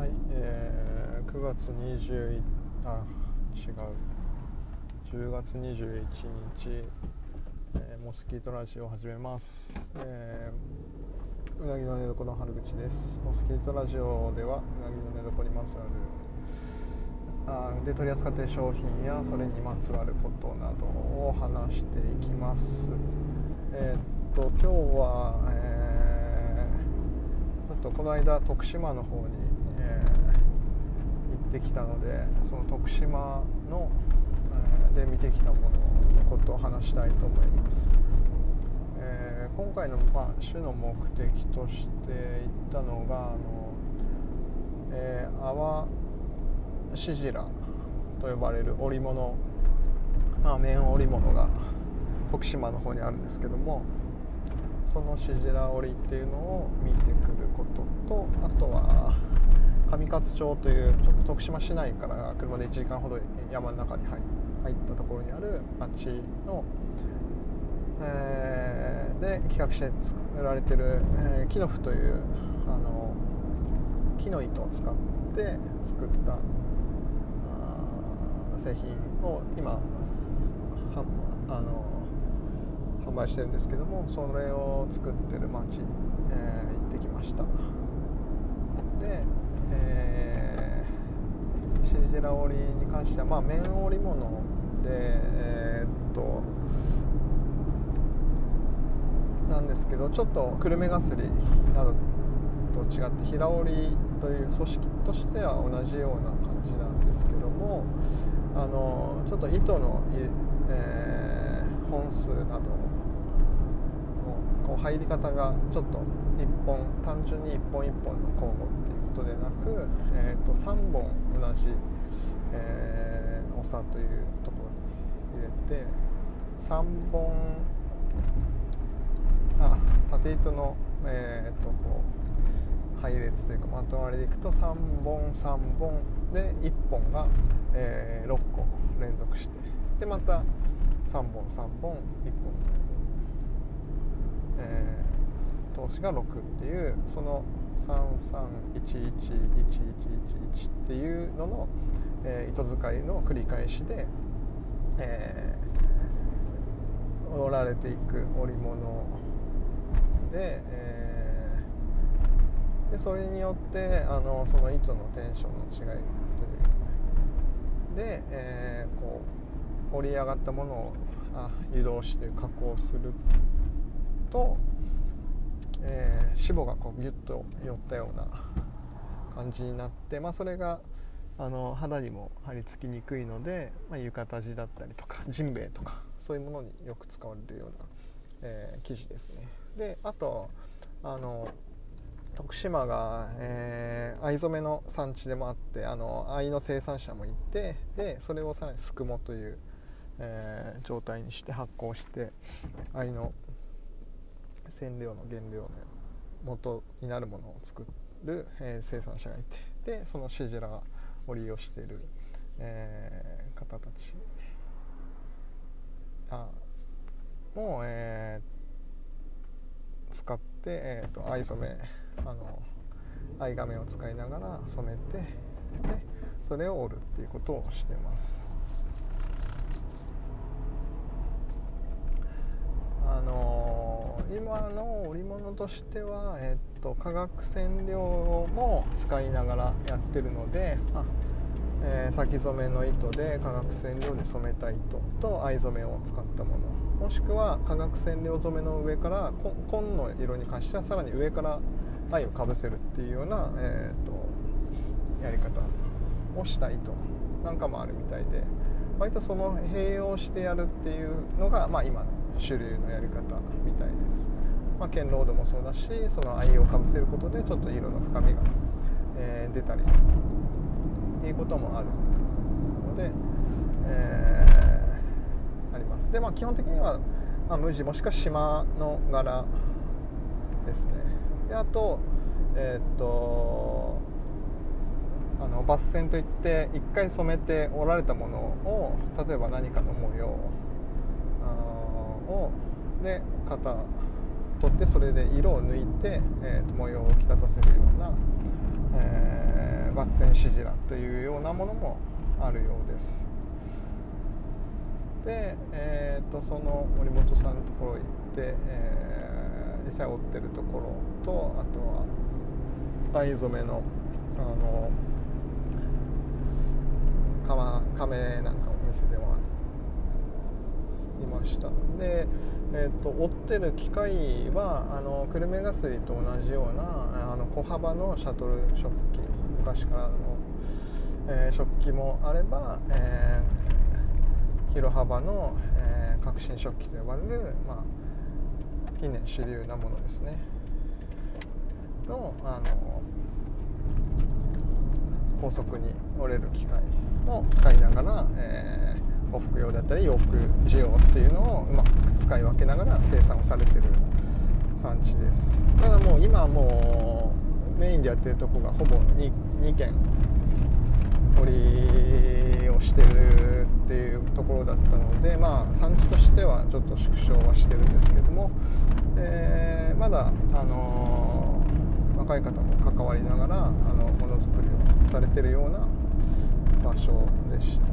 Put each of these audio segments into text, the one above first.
はい、えー、9月21あ違う。10月21日、えー、モスキートラジオを始めます、えー、うなぎの寝床の春口です。モスキートラジオではうなぎの寝床にまつわるあで取り扱っている商品やそれにまつわることなどを話していきます。えー、っと今日は、えー、ちょっとこの間徳島の方にえー、行ってきたのでその徳島の、えー、で見てきたもののことを話したいと思います、えー、今回の、まあ、主の目的として行ったのがあの、えー、泡シジラと呼ばれる織物、まあ、綿織物が徳島の方にあるんですけどもそのシジラ織っていうのを見てくることとあとは上勝町というちょっと徳島市内から車で1時間ほど山の中に入ったところにある町の、えー、で企画して作られてる、えー、キノフというあの木の糸を使って作った製品を今あの販売してるんですけどもそれを作ってる町、えー、行ってきましたでえー、シジラ織に関しては、まあ、綿織物で、えー、っとなんですけどちょっと久留米がすりなどと違って平織という組織としては同じような感じなんですけどもあのちょっと糸の、えー、本数などのこう入り方がちょっと1本単純に1本1本の交互っていうことでなく、えーと、3本同じ、えー、長というところに入れて3本あ縦糸の、えーと、こう配列というかまとまりでいくと3本3本で1本が、えー、6個連続してでまた3本3本1本、えー、投資が6っていうその33111111っていうのの、えー、糸使いの繰り返しで、えー、織られていく織物で,、えー、でそれによってあのその糸のテンションの違いというで、えー、こう織り上がったものをあ湯通しという加工するとえー、脂肪がこうギュッと寄ったような感じになって、まあ、それがあの肌にも張り付きにくいので、まあ、浴衣地だったりとかジンベエとかそういうものによく使われるような、えー、生地ですね。であとあの徳島が、えー、藍染めの産地でもあってあの藍の生産者もいてでそれをさらにすくもという、えー、状態にして発酵して藍の染料の原料の元になるものを作る、えー、生産者がいてでそのシジラを利用している、えー、方たちあもう、えー、使って、えーと、藍染めあの藍画面を使いながら染めてでそれを織るっていうことをしてます。の、織物としては、えっと化学染料も使いながらやってるのであ、えー、先染めの糸で化学染料で染めた糸と藍染めを使ったもの。もしくは化学染料染めの上から紺の色に関してはさらに上から藍をかぶせるっていうような、えーと、とやり方をした糸。なんかもあるみたいで。割とその併用してやるっていうのが、まあ、今の主流のやり方みたいです、まあ、剣ロードもそうだしその藍をかぶせることでちょっと色の深みが、えー、出たりっていうこともあるので、えー、あります。でまあ基本的には、まあ、無地もしくは島の柄ですね。であとえー、っとあの抜線といって1回染めて織られたものを例えば何かの模様をで型取ってそれで色を抜いて、えーと、模様を引き立たせるような、えー、合戦シジラというようなものもあるようです。で、えーと、その森本さんのところ行って、えー、実際追ってるところとあとは藍染めのあの亀なんかお店ではいました。で、えーと、追ってる機械はあの久留米ガスリと同じようなあの小幅のシャトル食器昔からの、えー、食器もあれば、えー、広幅の、えー、革新食器と呼ばれる、まあ、近年主流なものですね。のあの高速に折れる機械を使いながら、えー、呉服用だったり洋服需要っていうのをうまく使い分けながら生産をされてる産地ですただもう今はもうメインでやってるとこがほぼ 2, 2軒掘りをしてるっていうところだったのでまあ産地としてはちょっと縮小はしてるんですけども、えー、まだあのー、若い方も関わりながらあのものづくりをされてるような場所でした。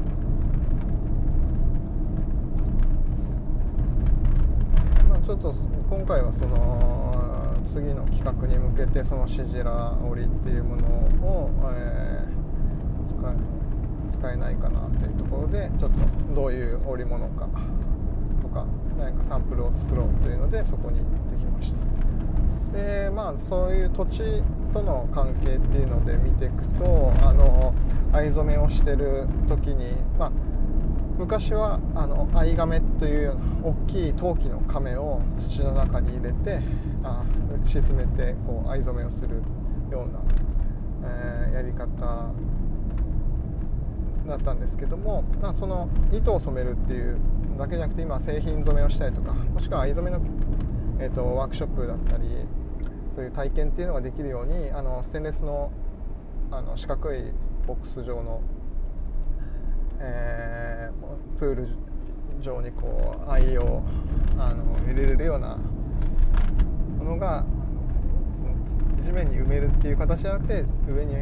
まあ、ちょっと今回はその次の企画に向けてそのシジラ織っていうものを、えー、使えないかなっていうところでちょっとどういう織物かとか何かサンプルを作ろうというのでそこに行ってきました。でまあそういう土地との関係っていうので見ていくとあの藍染めをしてる時に、まあ、昔はあの藍亀というような大きい陶器の亀を土の中に入れてあ沈めてこう藍染めをするような、えー、やり方だったんですけども、まあ、その糸を染めるっていうだけじゃなくて今製品染めをしたりとかもしくは藍染めの、えーと、ワークショップだったりそういう体験っていうのができるようにあのステンレスのあの四角いボックス状の、えー、プール状にこう藍をあの入れれるようなものが地面に埋めるっていう形じゃなくて上に、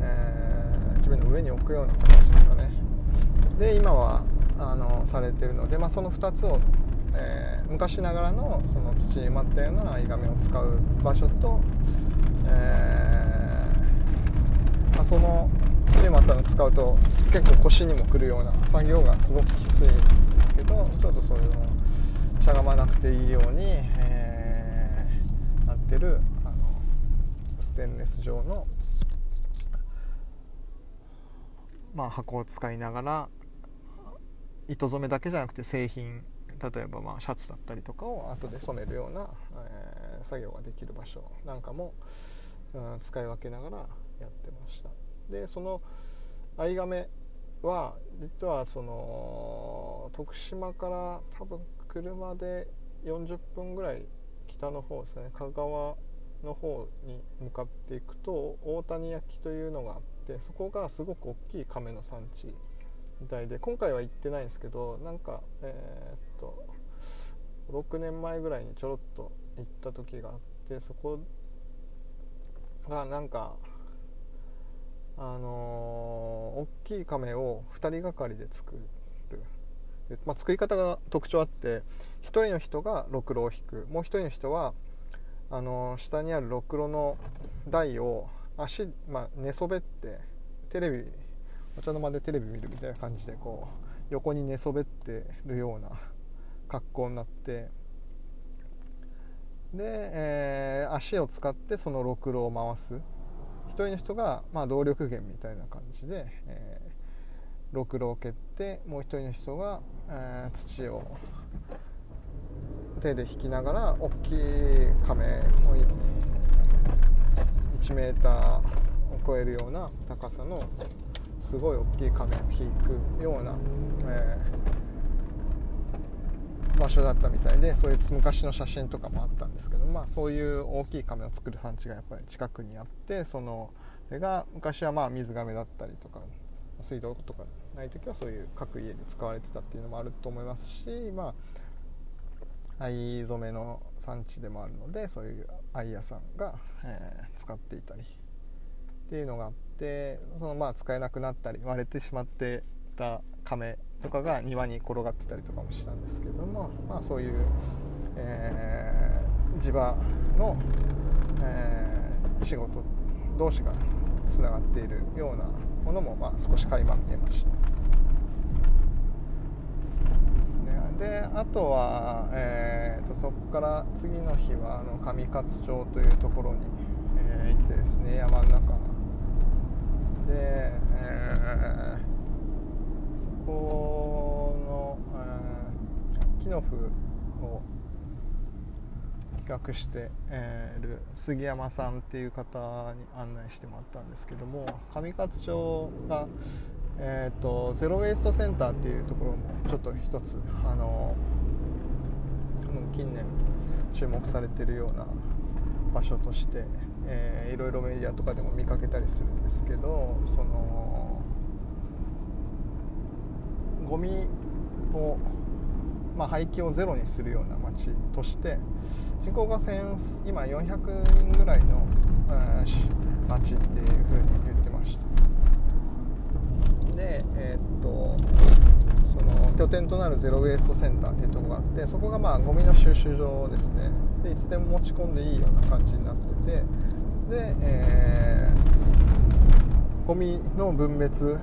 えー、地面の上に置くような形ですかね。で今はあのされてるので、まあ、その2つを、えー、昔ながらのその土に埋まったような藍亀を使う場所と、えーまあ、その土またの使うと結構腰にもくるような作業がすごくきついんですけどちょっとそういうのしゃがまなくていいように、えー、なってる。あのステンレス状の、まあ、箱を使いながら糸染めだけじゃなくて製品例えばまあシャツだったりとかを後で染めるような、えー、作業ができる場所なんかも、うん、使い分けながらやってました。でその藍亀は実はその徳島から多分車で40分ぐらい北の方ですね香川の方に向かっていくと大谷焼というのがあってそこがすごく大きい亀の産地みたいで今回は行ってないんですけどなんかえー、っと6年前ぐらいにちょろっと行った時があってそこがなんかあのー、大きい亀を2人がかりで作る、まあ、作り方が特徴あって1人の人がろくろを引く。もう1人の人はあのー、下にあるろくろの台を足、まあ、寝そべってテレビお茶の間でテレビ見るみたいな感じでこう横に寝そべってるような格好になってで、えー、足を使ってそのろくろを回す。人の人が、まあ、動力源みたいな感じで、えー、ろくろを蹴ってもう1人の人が、えー、土を手で引きながら大きい亀を1メーターを超えるような高さのすごい大きい亀を引くような、えー、場所だったみたいでそういう昔の写真とかもあったんですけど、まあ、そういう大きい亀を作る産地がやっぱり近くにあってそのそれが昔はまあ水がめだったりとか水道とかない時はそういう各家で使われてたっていうのもあると思いますしまあ藍染めの産地でもあるのでそういう藍屋さんが、えー、使っていたりっていうのがあってそのまあ使えなくなったり割れてしまってた亀とかが庭に転がってたりとかもしたんですけども、まあ、そういう、えー、地場の、えー、仕事同士がつながっているようなものも、まあ、少し垣間見えました。ですね、であとは、えーと、そこから次の日はあの上勝町というところに、えー、行ってですね山の中で、えー、この、えー、木の符を企画して、えー、る杉山さんっていう方に案内してもらったんですけども上勝町がえーと、ゼロ・ウェイストセンターっていうところもちょっと一つあの近年注目されてるような場所として、えー、いろいろメディアとかでも見かけたりするんですけどそのゴミを、まあ、廃棄をゼロにするような街として人口が今400人ぐらいの、えー、街っていうふうに言ってました。で、えー、っとその拠点となるゼロ・ウェイストセンターっていうとこがあってそこがまあゴミの収集場ですねでいつでも持ち込んでいいような感じになっててで、えー、ゴミの分別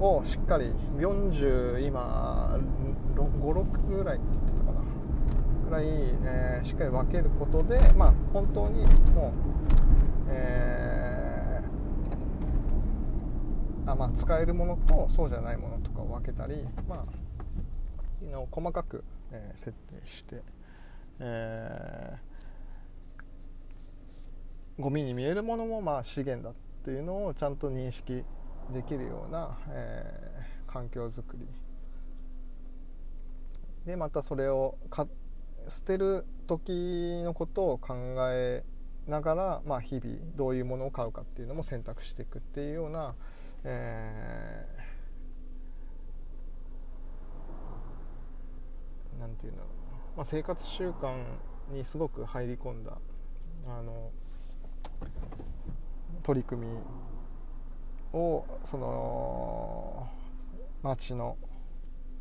をしっかり40今56ぐらいって言ってたかな。ぐらい、えー、しっかり分けることでまあ本当にもう、えーあまあ、使えるものとそうじゃないものとかを分けたり、まあ、の細かく、えー、設定して、えー、ゴミに見えるものもまあ資源だっていうのをちゃんと認識できるような、えー、環境づくり。でまたそれをか捨てる時のことを考えながら、まあ、日々どういうものを買うかっていうのも選択していくっていうような、えー、なんていうの、まあ、生活習慣にすごく入り込んだあの取り組みをその町の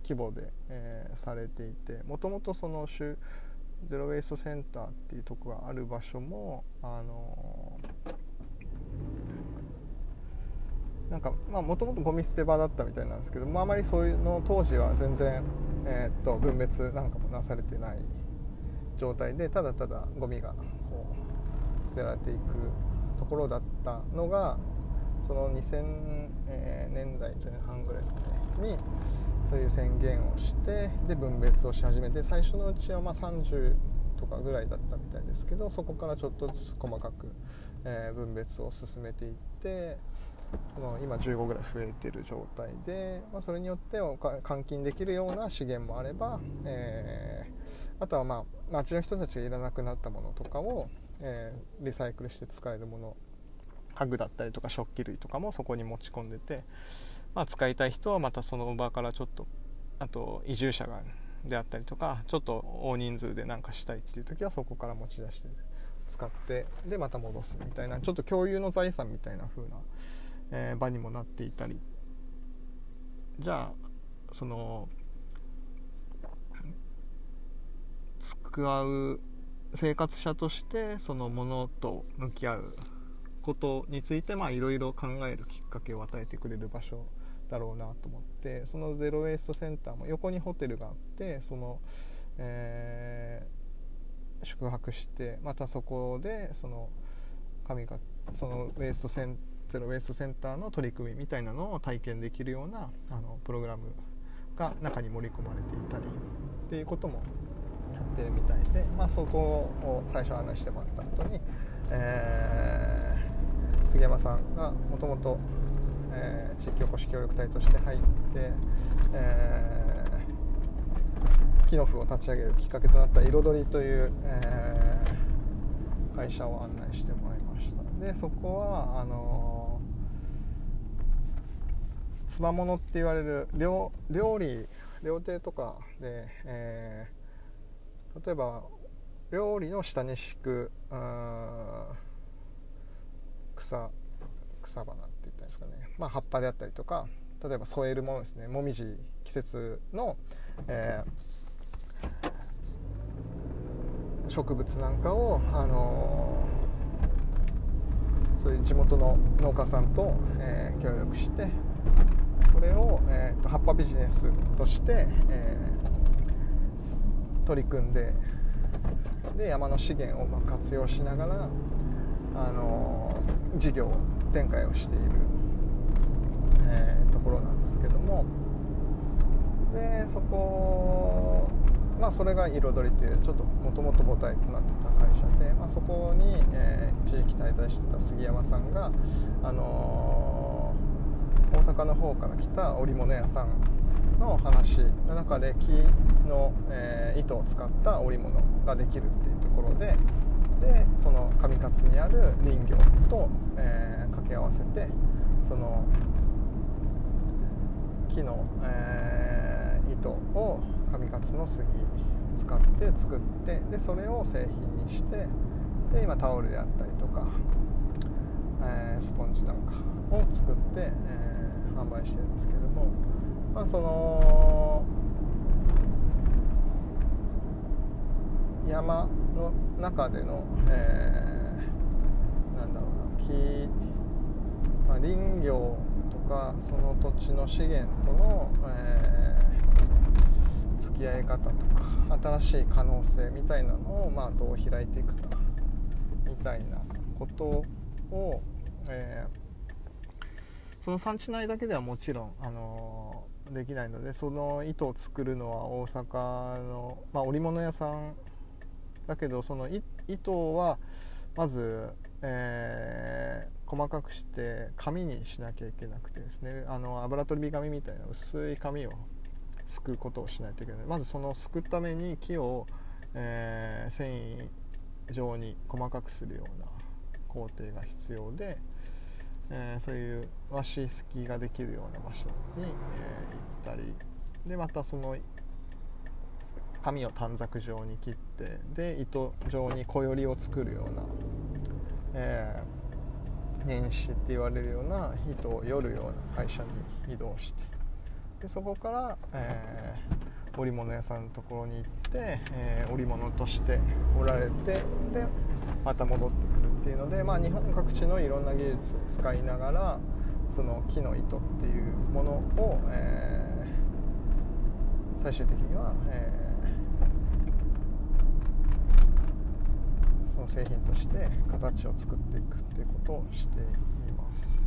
規模で、えー、されていてもともとそのゼロウェイストセンターっていうとこがある場所もあのなんかまあもともとゴミ捨て場だったみたいなんですけどもあまりそういうの当時は全然、えー、っと分別なんかもなされてない状態でただただゴミがこう捨てられていくところだったのがその2000年代前半ぐらいですかね。にそういう宣言をしてで分別をし始めて最初のうちはま30とかぐらいだったみたいですけどそこからちょっとずつ細かく、え、分別を進めていってその今15ぐらい増えてる状態で、まあ、それによって換金できるような資源もあれば、えー、あとはまあ町の人たちがいらなくなったものとかを、えー、リサイクルして使えるもの家具だったりとか食器類とかもそこに持ち込んでて、まあ、使いたい人はまたその場からちょっとあと移住者がであったりとかちょっと大人数で何かしたいっていう時はそこから持ち出して使ってでまた戻すみたいなちょっと共有の財産みたいな風なえー、場にもなっていたり。じゃあその使う生活者としてそのものと向き合うことについていろいろ考えるきっかけを与えてくれる場所だろうなと思ってそのゼロ・ウェイストセンターも横にホテルがあってその、えー、宿泊してまたそこでその神がそのウェイストセンゼロ・ウェイストセンターの取り組みみたいなのを体験できるようなあのプログラムが中に盛り込まれていたりっていうこともやってるみたいで、まあ、そこを最初案内してもらった後に、えー、杉山さんがもともと地域おこし協力隊として入って、えー、木の符を立ち上げるきっかけとなった彩りという、えー、会社を案内してもらいました。でそこはあのつまものって言われる料理料亭とかで、えー、例えば料理の下に敷くうん草草花って言ったんですかね、まあ、葉っぱであったりとか例えば添えるものですね。もみじ季節の、えー、植物なんかを、あのー、そういう地元の農家さんと、えー、協力してそれを、えーと、葉っぱビジネスとして、え取り組んでで山の資源をま活用しながら、あの事業展開をしている、えー、ところなんですけどもでそこまあそれが彩りというちょっともともと母体となってた会社で、まあ、そこに、えー、一時期滞在してた杉山さんが、あのー、大阪の方から来た織物屋さんの話の中で木の、えー、糸を使った織物ができるっていうところででその上勝にある林業と、えー、掛け合わせてその木の、えー、糸を上勝の杉使って作ってでそれを製品にしてで今タオルであったりとか、えー、スポンジなんかを作って、え、販売してるんですけども、まあ、その山の中での、えー、なんだろうな木、まあ、林業とかその土地の資源との、えー、付き合い方とか新しい可能性みたいなのを、まあ、どう開いていくかみたいなことを、えー、その産地内だけではもちろん、あのー、できないのでその糸を作るのは大阪の、まあ、織物屋さんだけどその糸はまず、えー、細かくして紙にしなきゃいけなくてですね。あの油取り紙みたいな薄い紙をすくうことをしないといけない。まずそのすくために木を、えー、繊維状に細かくするような工程が必要で、えー、そういう和紙すきができるような場所に、えー、行ったり。でまたその紙を短冊状に切ってで糸状に小よりを作るような、えー、年始って言われるような糸をよるような会社に移動してでそこから、えー、織物屋さんのところに行って、えー、織物として織られてでまた戻ってくるっていうので、まあ、日本各地のいろんな技術を使いながらその木の糸っていうものを、えー、最終的には、えーその製品として形を作っていくっていうことをしています。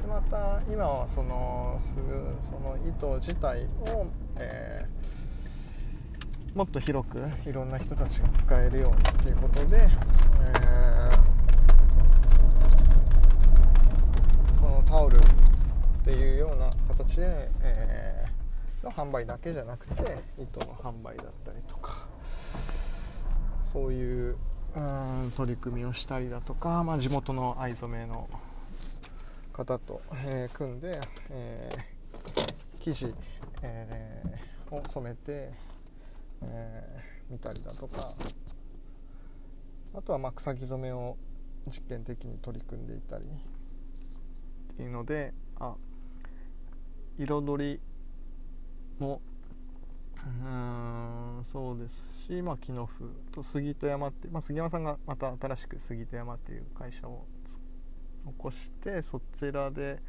でまた今はそのすぐその糸自体を、えー、もっと広くいろんな人たちが使えるようにっていうことで、えー、そのタオルっていうような形で、えー、の販売だけじゃなくて糸の販売だったりとかそういううん取り組みをしたりだとか、まあ、地元の藍染めの方と、えー、組んで、えー、生地、えー、を染めて、え見たりだとかあとはま草木染めを実験的に取り組んでいたりっていうのであ彩りもうんそうですし、まあ、木の府と杉戸山って、まあ、杉山さんがまた新しく杉戸山っていう会社を起こしてそちらで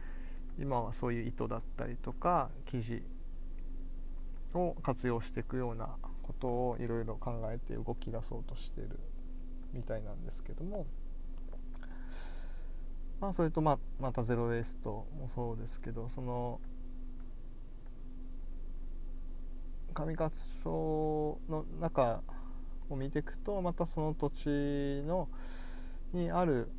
今はそういう糸だったりとか生地を活用していくようなことをいろいろ考えて動き出そうとしてるみたいなんですけども、まあ、それとままたゼロ・ウェイストもそうですけどその上勝町の中を見ていくとまたその土地のにある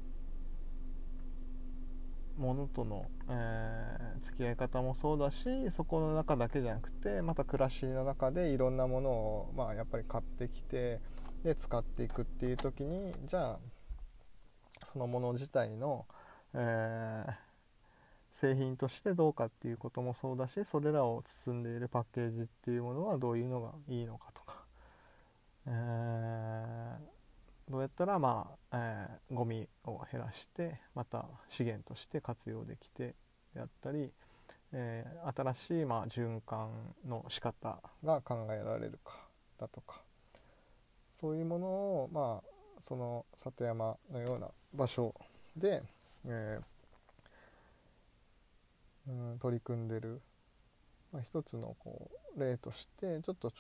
ものとの、えー、付き合い方もそうだしそこの中だけじゃなくてまた暮らしの中でいろんなものを、まあ、やっぱり買ってきてで使っていくっていう時にじゃあそのもの自体の、えー製品としてどうかっていうこともそうだしそれらを包んでいるパッケージっていうものはどういうのがいいのかとか、えー、どうやったらまあ、えー、ゴミを減らしてまた資源として活用できてであったり、えー、新しいまあ循環の仕方が考えられるかだとか。そういうものをまあその里山のような場所で、えー、うん、取り組んでる、まあ、一つのこう例としてちょっと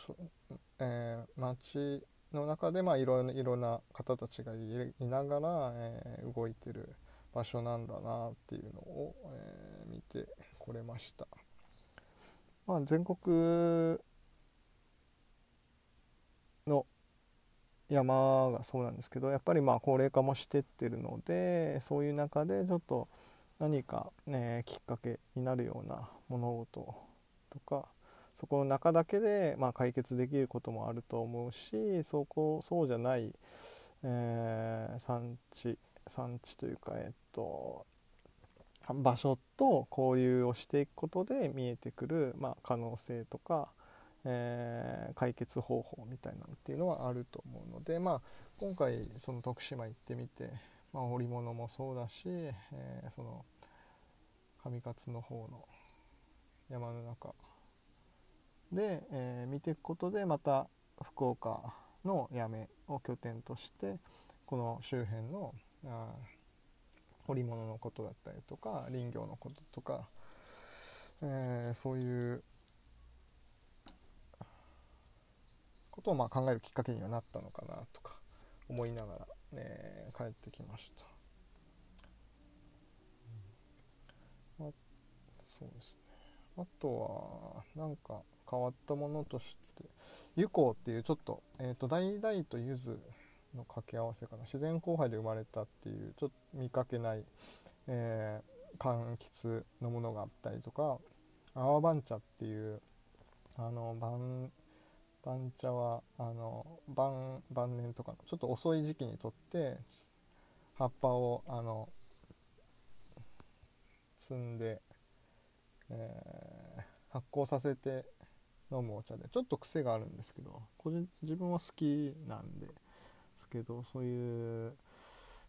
えー、街の中でまあいろいろな方たちがいながら、えー、動いてる場所なんだなっていうのを、えー、見てこれました。まあ、全国の山がそうなんですけどやっぱりまあ高齢化もしてってるのでそういう中でちょっと何か、ね、きっかけになるような物事とかそこの中だけで、まあ、解決できることもあると思うしそこそうじゃない、えー、産地産地というかえっと場所と交流をしていくことで見えてくる、まあ、可能性とか、えー、解決方法みたいなのっていうのはあると思うので、まあ、今回その徳島行ってみて、まあ、織物もそうだし、えー、その上勝の方の山の中で、えー、見ていくことでまた福岡の八女を拠点としてこの周辺のあ織物のことだったりとか林業のこととか、えー、そういうことをまあ考えるきっかけにはなったのかなとか思いながら、ね、帰ってきました。ま、そうですね。あとはなんか変わったものとして湯香っていうちょっと,、えーと、橙と柚子の掛け合わせかな。自然交配で生まれたっていうちょっと見かけない、えー、柑橘のものがあったりとか泡番茶っていうあの番茶はあの晩晩年とかのちょっと遅い時期にとって葉っぱをあの摘んで、えー、発酵させて飲むお茶でちょっと癖があるんですけど個人自分は好きなんですけどそういう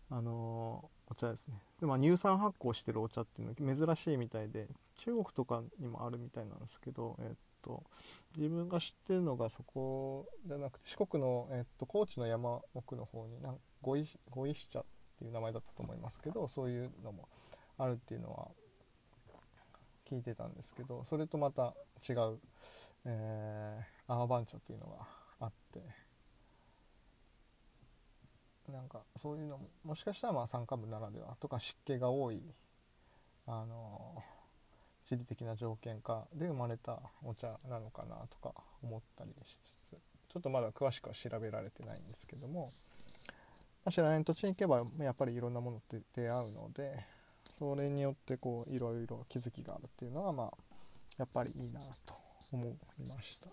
あのお茶ですね。で、まあ、乳酸発酵してるお茶っていうのは珍しいみたいで中国とかにもあるみたいなんですけど、えっと、自分が知ってるのがそこじゃなくて四国の、えっと、高知の山奥の方になんごいご石茶っていう名前だったと思いますけどそういうのもあるっていうのは聞いてたんですけどそれとまた違うえー、アーバンチョっていうのがあってなんかそういうのももしかしたらまあ山間部ならではとか湿気が多いあの地理的な条件下で生まれたお茶なのかなとか思ったりしつつちょっとまだ詳しくは調べられてないんですけども、ま、知らない土地に行けばやっぱりいろんなものって出会うのでそれによってこういろいろ気づきがあるっていうのはまあやっぱりいいなと思いました。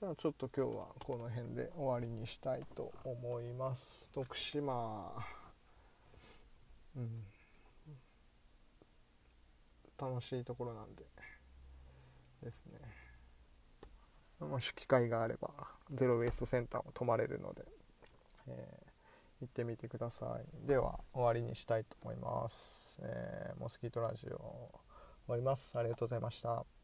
じゃあちょっと今日はこの辺で終わりにしたいと思います。徳島。うん。楽しいところなんで。ですね。もし機会があればゼロウェイストセンターも泊まれるので、えー、行ってみてください。では終わりにしたいと思います、えー、モスキートラジオ終わります。ありがとうございました。